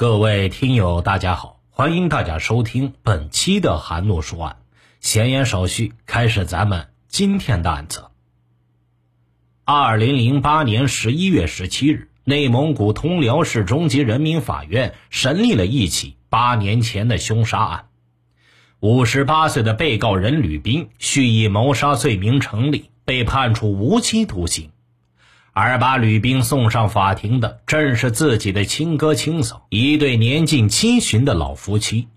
各位听友，大家好，欢迎大家收听本期的韩诺说案。闲言少叙，开始咱们今天的案子。二零零八年十一月十七日，内蒙古通辽市中级人民法院审理了一起八年前的凶杀案。五十八岁的被告人吕斌蓄意谋杀罪名成立，被判处无期徒刑。而把吕斌送上法庭的，正是自己的亲哥亲嫂，一对年近七旬的老夫妻。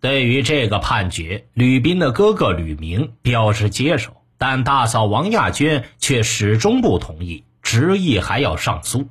对于这个判决，吕斌的哥哥吕明表示接受，但大嫂王亚娟却始终不同意，执意还要上诉。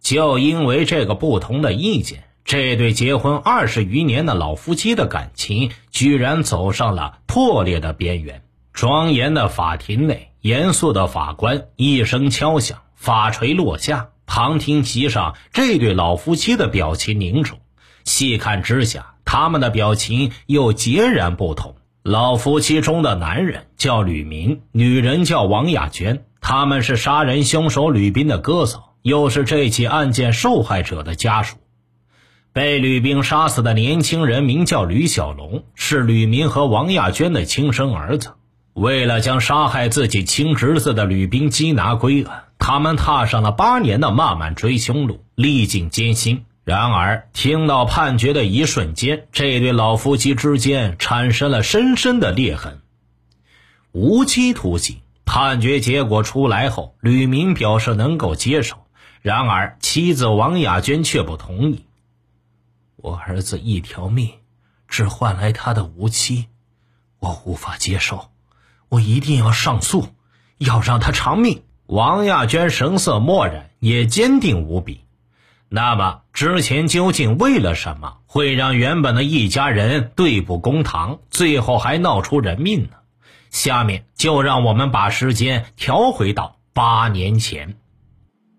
就因为这个不同的意见，这对结婚二十余年的老夫妻的感情居然走上了破裂的边缘。庄严的法庭内。严肃的法官一声敲响，法锤落下。旁听席上这对老夫妻的表情凝重，细看之下，他们的表情又截然不同。老夫妻中的男人叫吕明，女人叫王亚娟，他们是杀人凶手吕斌的哥嫂，又是这起案件受害者的家属。被吕斌杀死的年轻人名叫吕小龙，是吕明和王亚娟的亲生儿子。为了将杀害自己亲侄子的吕斌缉拿归案，他们踏上了八年的漫漫追凶路，历尽艰辛。然而，听到判决的一瞬间，这对老夫妻之间产生了深深的裂痕。无期徒刑判决结果出来后，吕明表示能够接受，然而妻子王亚娟却不同意。我儿子一条命，只换来他的无期，我无法接受。我一定要上诉，要让他偿命。王亚娟神色漠然，也坚定无比。那么，之前究竟为了什么，会让原本的一家人对簿公堂，最后还闹出人命呢？下面就让我们把时间调回到八年前，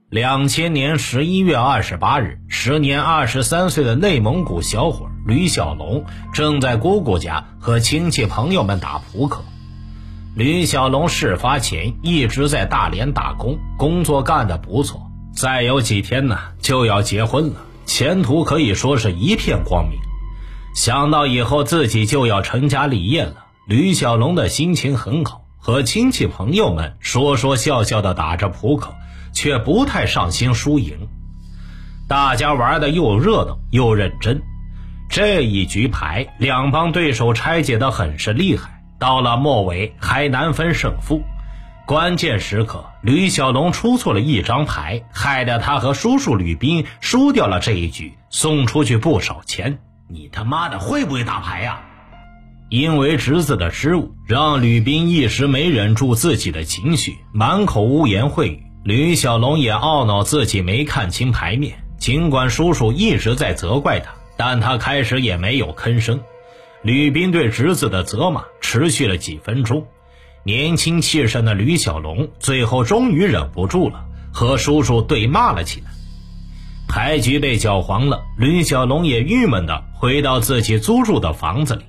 两千年十一月二十八日，时年二十三岁的内蒙古小伙吕小龙正在姑姑家和亲戚朋友们打扑克。吕小龙事发前一直在大连打工，工作干得不错。再有几天呢，就要结婚了，前途可以说是一片光明。想到以后自己就要成家立业了，吕小龙的心情很好，和亲戚朋友们说说笑笑的打着扑克，却不太上心输赢。大家玩的又热闹又认真，这一局牌，两帮对手拆解的很是厉害。到了末尾还难分胜负，关键时刻吕小龙出错了一张牌，害得他和叔叔吕斌输掉了这一局，送出去不少钱。你他妈的会不会打牌呀？因为侄子的失误，让吕斌一时没忍住自己的情绪，满口污言秽语。吕小龙也懊恼自己没看清牌面，尽管叔叔一直在责怪他，但他开始也没有吭声。吕斌对侄子的责骂持续了几分钟，年轻气盛的吕小龙最后终于忍不住了，和叔叔对骂了起来。牌局被搅黄了，吕小龙也郁闷地回到自己租住的房子里。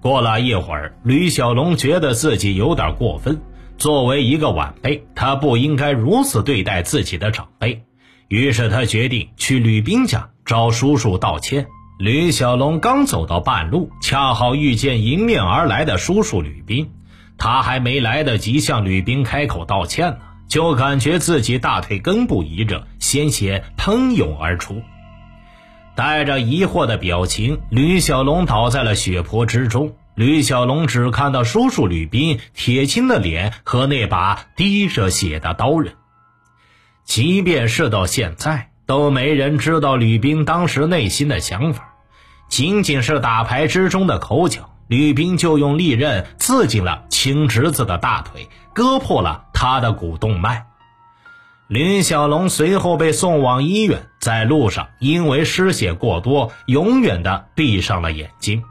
过了一会儿，吕小龙觉得自己有点过分，作为一个晚辈，他不应该如此对待自己的长辈，于是他决定去吕斌家找叔叔道歉。吕小龙刚走到半路，恰好遇见迎面而来的叔叔吕斌。他还没来得及向吕斌开口道歉呢，就感觉自己大腿根部一热，鲜血喷涌而出。带着疑惑的表情，吕小龙倒在了血泊之中。吕小龙只看到叔叔吕斌铁青的脸和那把滴着血的刀刃。即便是到现在，都没人知道吕斌当时内心的想法。仅仅是打牌之中的口角，吕斌就用利刃刺进了亲侄子的大腿，割破了他的股动脉。吕小龙随后被送往医院，在路上因为失血过多，永远的闭上了眼睛。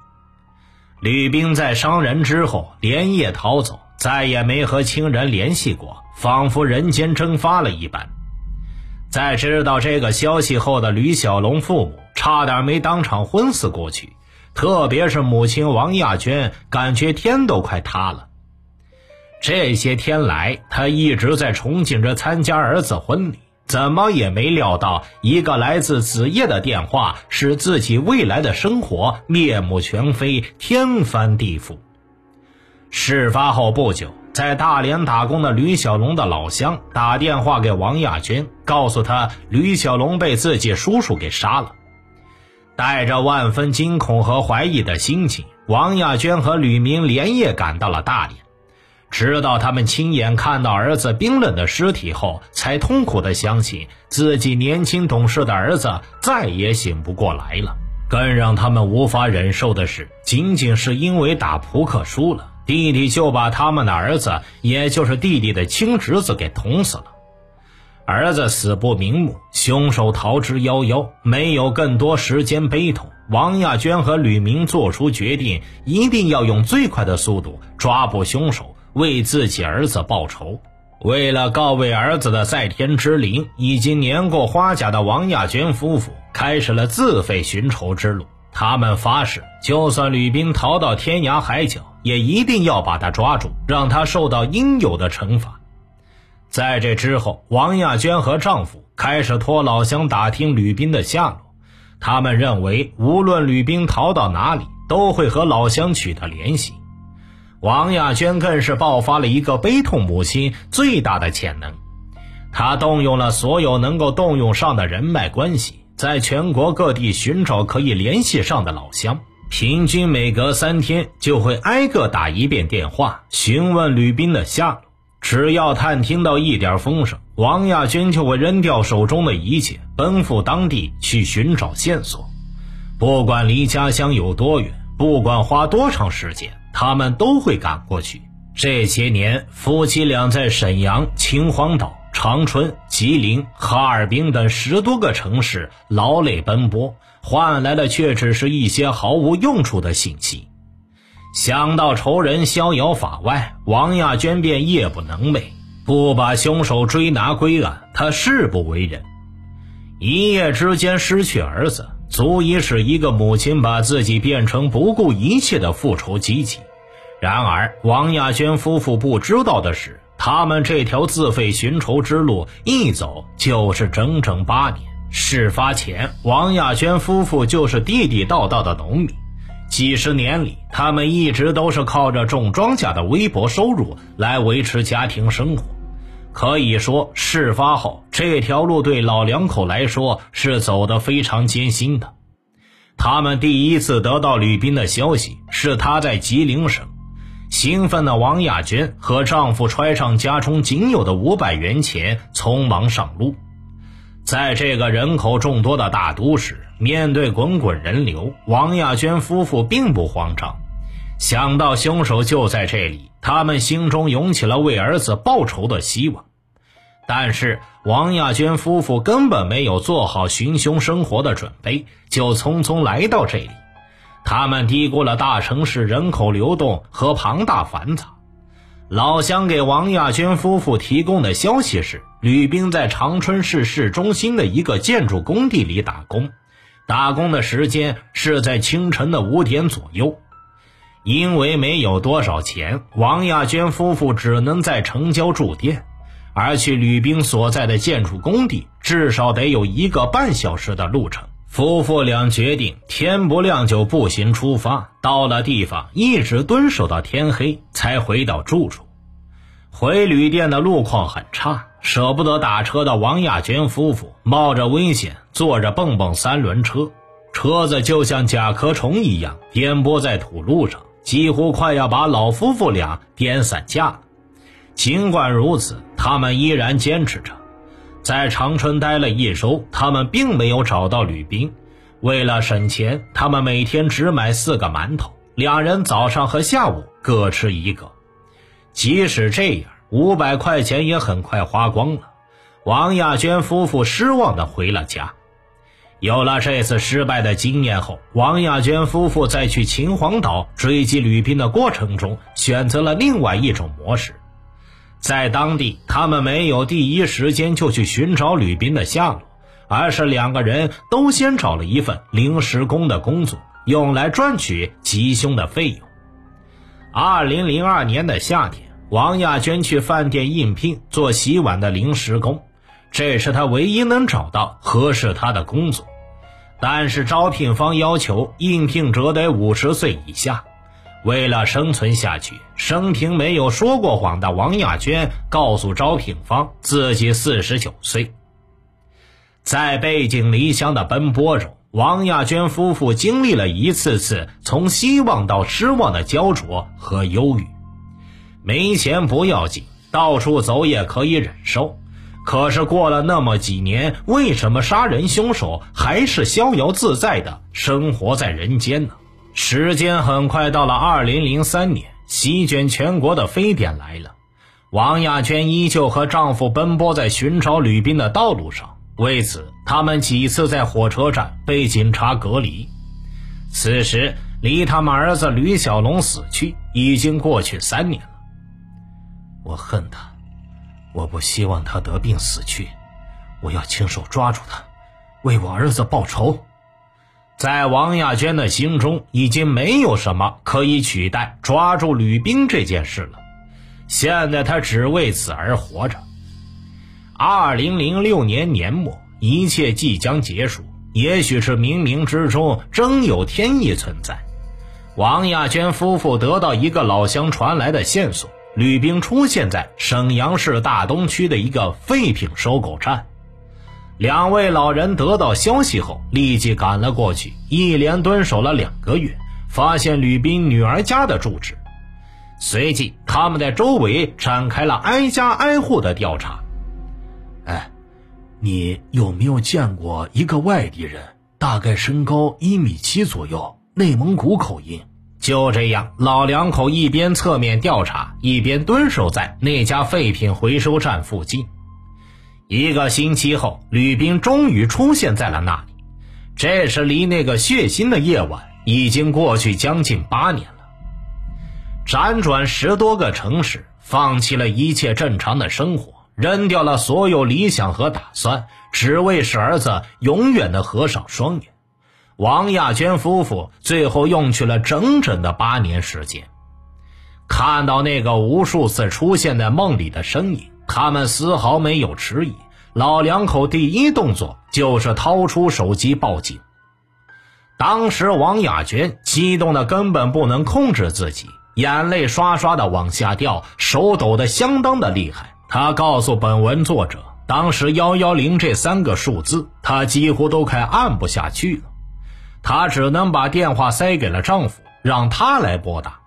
吕斌在伤人之后连夜逃走，再也没和亲人联系过，仿佛人间蒸发了一般。在知道这个消息后的吕小龙父母。差点没当场昏死过去，特别是母亲王亚娟，感觉天都快塌了。这些天来，她一直在憧憬着参加儿子婚礼，怎么也没料到，一个来自子夜的电话，使自己未来的生活面目全非、天翻地覆。事发后不久，在大连打工的吕小龙的老乡打电话给王亚娟，告诉他吕小龙被自己叔叔给杀了。带着万分惊恐和怀疑的心情，王亚娟和吕明连夜赶到了大连。直到他们亲眼看到儿子冰冷的尸体后，才痛苦地相信自己年轻懂事的儿子再也醒不过来了。更让他们无法忍受的是，仅仅是因为打扑克输了。弟弟就把他们的儿子，也就是弟弟的亲侄子给捅死了。儿子死不瞑目，凶手逃之夭夭，没有更多时间悲痛。王亚娟和吕明做出决定，一定要用最快的速度抓捕凶手，为自己儿子报仇。为了告慰儿子的在天之灵，已经年过花甲的王亚娟夫妇开始了自费寻仇之路。他们发誓，就算吕斌逃到天涯海角，也一定要把他抓住，让他受到应有的惩罚。在这之后，王亚娟和丈夫开始托老乡打听吕斌的下落。他们认为，无论吕斌逃到哪里，都会和老乡取得联系。王亚娟更是爆发了一个悲痛母亲最大的潜能，她动用了所有能够动用上的人脉关系。在全国各地寻找可以联系上的老乡，平均每隔三天就会挨个打一遍电话，询问吕斌的下落。只要探听到一点风声，王亚军就会扔掉手中的一切，奔赴当地去寻找线索。不管离家乡有多远，不管花多长时间，他们都会赶过去。这些年，夫妻俩在沈阳、秦皇岛。长春、吉林、哈尔滨等十多个城市劳累奔波，换来的却只是一些毫无用处的信息。想到仇人逍遥法外，王亚娟便夜不能寐，不把凶手追拿归案，她誓不为人。一夜之间失去儿子，足以使一个母亲把自己变成不顾一切的复仇机器。然而，王亚娟夫妇不知道的是。他们这条自费寻仇之路一走就是整整八年。事发前，王亚娟夫妇就是地地道道的农民，几十年里，他们一直都是靠着种庄稼的微薄收入来维持家庭生活。可以说，事发后这条路对老两口来说是走得非常艰辛的。他们第一次得到吕斌的消息是他在吉林省。兴奋的王亚娟和丈夫揣上家中仅有的五百元钱，匆忙上路。在这个人口众多的大都市，面对滚滚人流，王亚娟夫妇并不慌张。想到凶手就在这里，他们心中涌起了为儿子报仇的希望。但是，王亚娟夫妇根本没有做好寻凶生活的准备，就匆匆来到这里。他们低估了大城市人口流动和庞大繁杂。老乡给王亚娟夫妇提供的消息是，吕斌在长春市市中心的一个建筑工地里打工，打工的时间是在清晨的五点左右。因为没有多少钱，王亚娟夫妇只能在城郊住店，而去吕斌所在的建筑工地至少得有一个半小时的路程。夫妇俩决定天不亮就步行出发，到了地方一直蹲守到天黑才回到住处。回旅店的路况很差，舍不得打车的王亚娟夫妇冒着危险坐着蹦蹦三轮车，车子就像甲壳虫一样颠簸在土路上，几乎快要把老夫妇俩颠散架了。尽管如此，他们依然坚持着。在长春待了一周，他们并没有找到吕斌。为了省钱，他们每天只买四个馒头，两人早上和下午各吃一个。即使这样，五百块钱也很快花光了。王亚娟夫妇失望地回了家。有了这次失败的经验后，王亚娟夫妇在去秦皇岛追击吕斌的过程中，选择了另外一种模式。在当地，他们没有第一时间就去寻找吕斌的下落，而是两个人都先找了一份临时工的工作，用来赚取吉凶的费用。二零零二年的夏天，王亚娟去饭店应聘做洗碗的临时工，这是他唯一能找到合适他的工作。但是招聘方要求应聘者得五十岁以下。为了生存下去，生平没有说过谎的王亚娟告诉招聘方自己四十九岁。在背井离乡的奔波中，王亚娟夫妇经历了一次次从希望到失望的焦灼和忧郁。没钱不要紧，到处走也可以忍受。可是过了那么几年，为什么杀人凶手还是逍遥自在的生活在人间呢？时间很快到了二零零三年，席卷全国的非典来了，王亚娟依旧和丈夫奔波在寻找吕斌的道路上。为此，他们几次在火车站被警察隔离。此时，离他们儿子吕小龙死去已经过去三年了。我恨他。我不希望他得病死去，我要亲手抓住他，为我儿子报仇。在王亚娟的心中，已经没有什么可以取代抓住吕冰这件事了。现在他只为此而活着。二零零六年年末，一切即将结束。也许是冥冥之中真有天意存在，王亚娟夫妇得到一个老乡传来的线索。吕冰出现在沈阳市大东区的一个废品收购站，两位老人得到消息后立即赶了过去，一连蹲守了两个月，发现吕冰女儿家的住址。随即，他们在周围展开了挨家挨户的调查。哎，你有没有见过一个外地人？大概身高一米七左右，内蒙古口音。就这样，老两口一边侧面调查，一边蹲守在那家废品回收站附近。一个星期后，吕斌终于出现在了那里。这时，离那个血腥的夜晚已经过去将近八年了。辗转十多个城市，放弃了一切正常的生活，扔掉了所有理想和打算，只为使儿子永远的合上双眼。王亚娟夫妇最后用去了整整的八年时间。看到那个无数次出现在梦里的身影，他们丝毫没有迟疑。老两口第一动作就是掏出手机报警。当时王亚娟激动的根本不能控制自己，眼泪刷刷的往下掉，手抖得相当的厉害。她告诉本文作者，当时幺幺零这三个数字，她几乎都快按不下去了。她只能把电话塞给了丈夫，让他来拨打。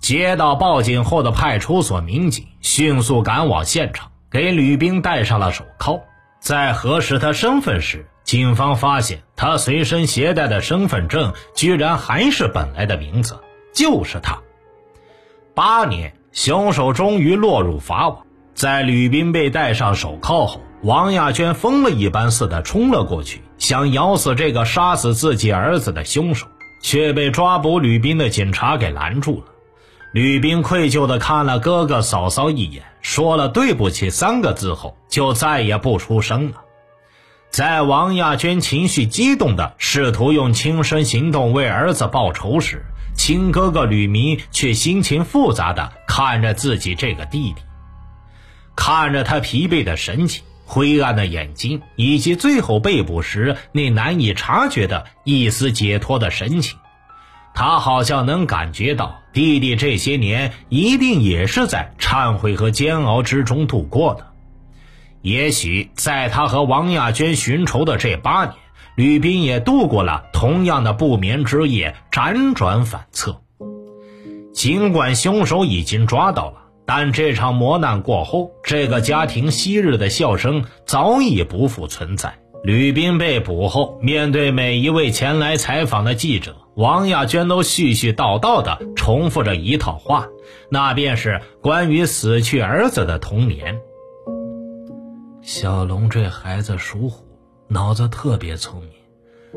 接到报警后的派出所民警迅速赶往现场，给吕冰戴上了手铐。在核实他身份时，警方发现他随身携带的身份证居然还是本来的名字，就是他。八年，凶手终于落入法网。在吕斌被戴上手铐后，王亚娟疯了一般似的冲了过去，想咬死这个杀死自己儿子的凶手，却被抓捕吕斌的警察给拦住了。吕斌愧疚地看了哥哥嫂嫂一眼，说了“对不起”三个字后，就再也不出声了。在王亚娟情绪激动地试图用亲身行动为儿子报仇时，亲哥哥吕明却心情复杂地看着自己这个弟弟。看着他疲惫的神情、灰暗的眼睛，以及最后被捕时那难以察觉的一丝解脱的神情，他好像能感觉到弟弟这些年一定也是在忏悔和煎熬之中度过的。也许在他和王亚娟寻仇的这八年，吕斌也度过了同样的不眠之夜，辗转反侧。尽管凶手已经抓到了。但这场磨难过后，这个家庭昔日的笑声早已不复存在。吕斌被捕后，面对每一位前来采访的记者，王亚娟都絮絮叨叨地重复着一套话，那便是关于死去儿子的童年。小龙这孩子属虎，脑子特别聪明。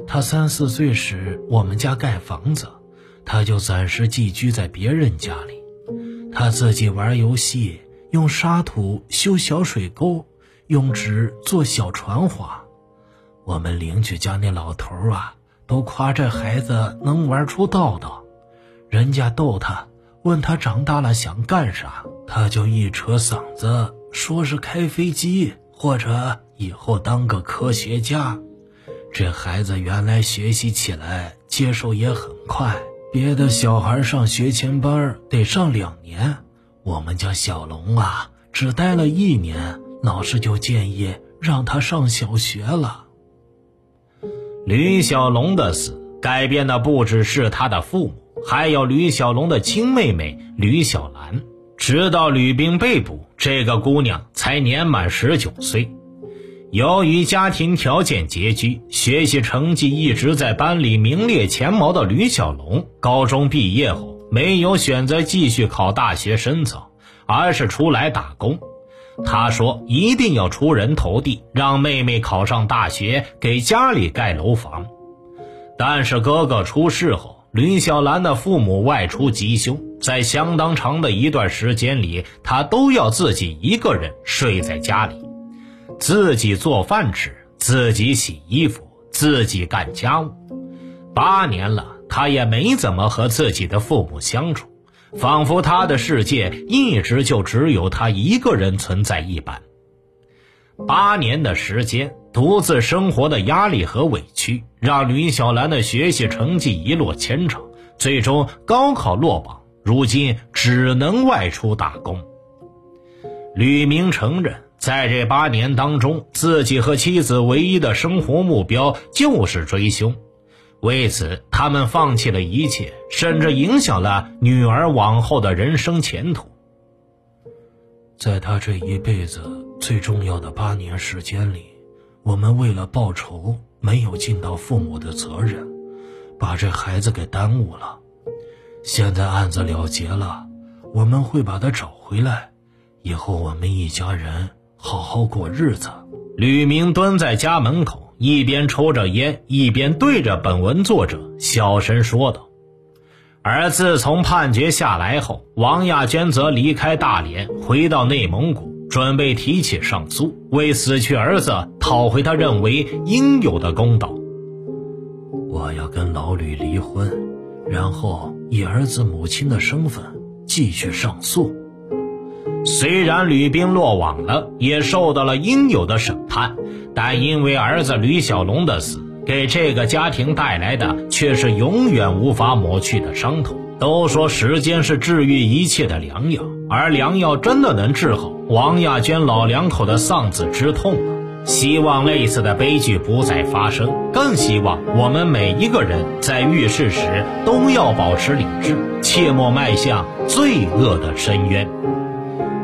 他三四岁时，我们家盖房子，他就暂时寄居在别人家里。他自己玩游戏，用沙土修小水沟，用纸做小船划。我们邻居家那老头啊，都夸这孩子能玩出道道。人家逗他，问他长大了想干啥，他就一扯嗓子说是开飞机，或者以后当个科学家。这孩子原来学习起来接受也很快，别的小孩上学前班得上两年，我们家小龙啊，只待了一年，老师就建议让他上小学了。吕小龙的死改变的不只是他的父母，还有吕小龙的亲妹妹吕小兰。直到吕冰被捕，这个姑娘才年满十九岁。由于家庭条件拮据，学习成绩一直在班里名列前茅的吕小龙，高中毕业后没有选择继续考大学深造，而是出来打工。他说：“一定要出人头地，让妹妹考上大学，给家里盖楼房。”但是哥哥出事后，吕小兰的父母外出急修，在相当长的一段时间里，他都要自己一个人睡在家里。自己做饭吃，自己洗衣服，自己干家务。八年了，他也没怎么和自己的父母相处，仿佛他的世界一直就只有他一个人存在一般。八年的时间，独自生活的压力和委屈，让吕小兰的学习成绩一落千丈，最终高考落榜，如今只能外出打工。吕明承认。在这八年当中，自己和妻子唯一的生活目标就是追凶，为此他们放弃了一切，甚至影响了女儿往后的人生前途。在他这一辈子最重要的八年时间里，我们为了报仇，没有尽到父母的责任，把这孩子给耽误了。现在案子了结了，我们会把他找回来，以后我们一家人。好好过日子。吕明蹲在家门口，一边抽着烟，一边对着本文作者小声说道。而自从判决下来后，王亚娟则离开大连，回到内蒙古，准备提起上诉，为死去儿子讨回他认为应有的公道。我要跟老吕离婚，然后以儿子母亲的身份继续上诉。虽然吕冰落网了，也受到了应有的审判，但因为儿子吕小龙的死，给这个家庭带来的却是永远无法抹去的伤痛。都说时间是治愈一切的良药，而良药真的能治好王亚娟老两口的丧子之痛吗？希望类似的悲剧不再发生，更希望我们每一个人在遇事时都要保持理智，切莫迈向罪恶的深渊。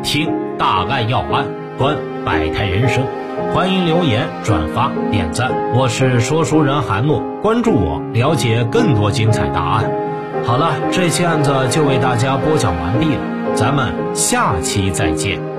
听大案要案，观百态人生，欢迎留言、转发、点赞。我是说书人韩诺，关注我，了解更多精彩答案。好了，这期案子就为大家播讲完毕了，咱们下期再见。